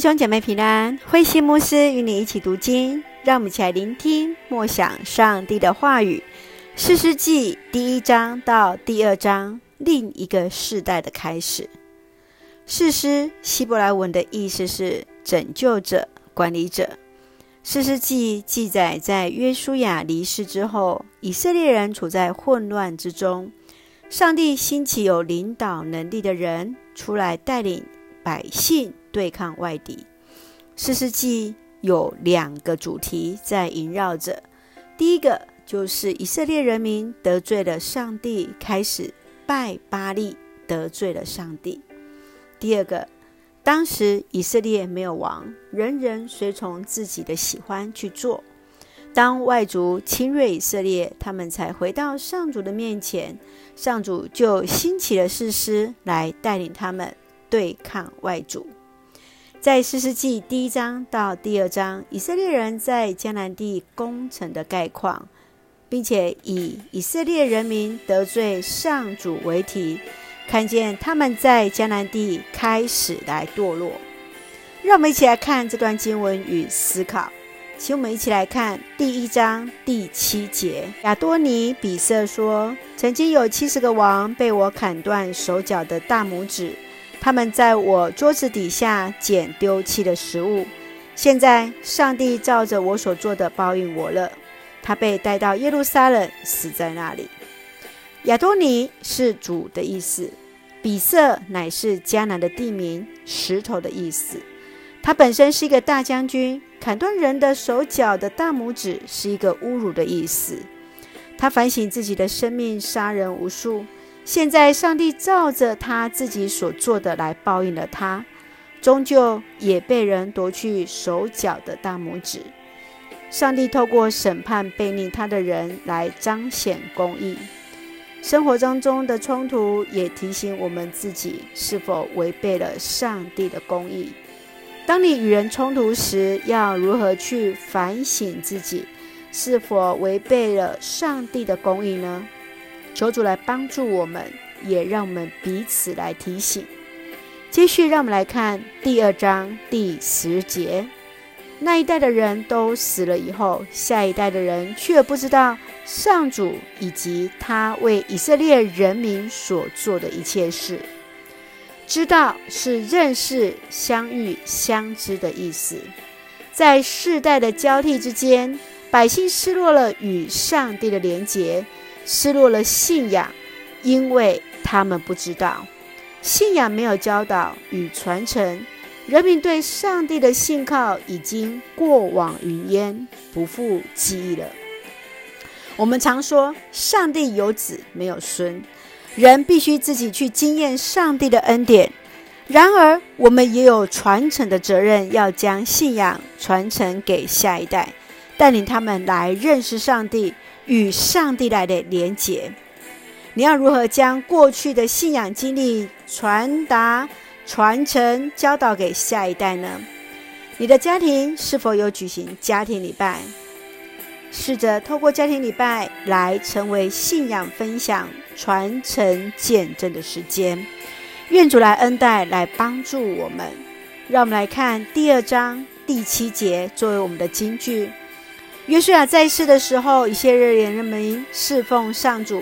兄姐妹平安，慧馨牧师与你一起读经，让我们一起来聆听默想上帝的话语。士师记第一章到第二章，另一个世代的开始。士师希伯来文的意思是拯救者、管理者。士师记记载在约书亚离世之后，以色列人处在混乱之中，上帝兴起有领导能力的人出来带领百姓对抗外敌。四世纪有两个主题在萦绕着，第一个就是以色列人民得罪了上帝，开始拜巴力，得罪了上帝；第二个。当时以色列没有王，人人随从自己的喜欢去做。当外族侵略以色列，他们才回到上主的面前，上主就兴起了士师来带领他们对抗外族。在士师记第一章到第二章，以色列人在迦南地攻城的概况，并且以以色列人民得罪上主为题。看见他们在迦南地开始来堕落，让我们一起来看这段经文与思考。请我们一起来看第一章第七节。亚多尼比色说：“曾经有七十个王被我砍断手脚的大拇指，他们在我桌子底下捡丢弃的食物。现在上帝照着我所做的报应我了。他被带到耶路撒冷，死在那里。”亚多尼是主的意思，比色乃是迦南的地名，石头的意思。他本身是一个大将军，砍断人的手脚的大拇指是一个侮辱的意思。他反省自己的生命，杀人无数。现在上帝照着他自己所做的来报应了他，终究也被人夺去手脚的大拇指。上帝透过审判背逆他的人来彰显公义。生活当中的冲突也提醒我们自己是否违背了上帝的公义。当你与人冲突时，要如何去反省自己是否违背了上帝的公义呢？求主来帮助我们，也让我们彼此来提醒。接续，让我们来看第二章第十节。那一代的人都死了以后，下一代的人却不知道上主以及他为以色列人民所做的一切事。知道是认识、相遇、相知的意思。在世代的交替之间，百姓失落了与上帝的连结，失落了信仰，因为他们不知道信仰没有教导与传承。人民对上帝的信靠已经过往云烟，不复记忆了。我们常说，上帝有子没有孙，人必须自己去经验上帝的恩典。然而，我们也有传承的责任，要将信仰传承给下一代，带领他们来认识上帝，与上帝来的连结。你要如何将过去的信仰经历传达？传承教导给下一代呢？你的家庭是否有举行家庭礼拜？试着透过家庭礼拜来成为信仰分享、传承见证的时间。愿主来恩待，来帮助我们。让我们来看第二章第七节作为我们的金句。约书亚在世的时候，以色列人民侍奉上主；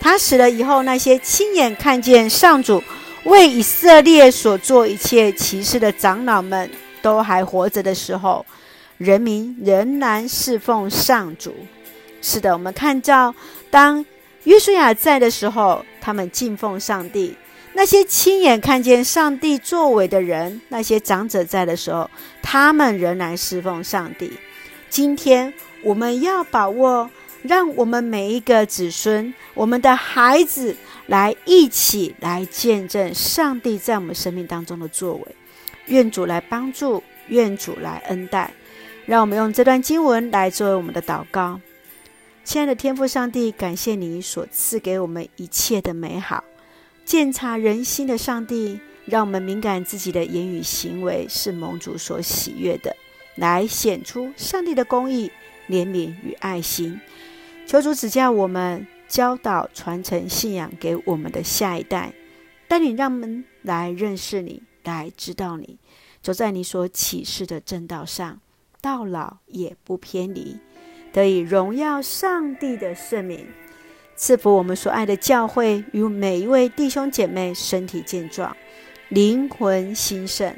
他死了以后，那些亲眼看见上主。为以色列所做一切奇事的长老们都还活着的时候，人民仍然侍奉上主。是的，我们看到，当约书亚在的时候，他们敬奉上帝；那些亲眼看见上帝作为的人，那些长者在的时候，他们仍然侍奉上帝。今天我们要把握，让我们每一个子孙，我们的孩子。来一起来见证上帝在我们生命当中的作为，愿主来帮助，愿主来恩待。让我们用这段经文来作为我们的祷告。亲爱的天父上帝，感谢你所赐给我们一切的美好，鉴察人心的上帝，让我们敏感自己的言语行为是蒙主所喜悦的，来显出上帝的公义、怜悯与爱心。求主指教我们。教导、传承信仰给我们的下一代，带领让我们来认识你，来知道你。走在你所启示的正道上，到老也不偏离，得以荣耀上帝的圣名。赐福我们所爱的教会与每一位弟兄姐妹身体健壮，灵魂兴盛，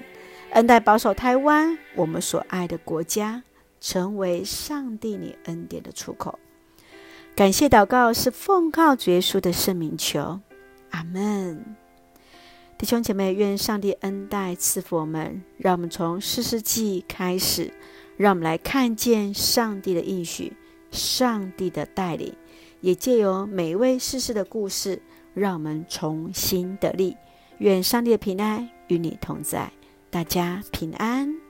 恩待保守台湾，我们所爱的国家，成为上帝你恩典的出口。感谢祷告是奉靠主耶稣的圣名求，阿门。弟兄姐妹，愿上帝恩待赐福我们，让我们从士师记开始，让我们来看见上帝的应许，上帝的带领。也借由每一位士师的故事，让我们重新得力。愿上帝的平安与你同在，大家平安。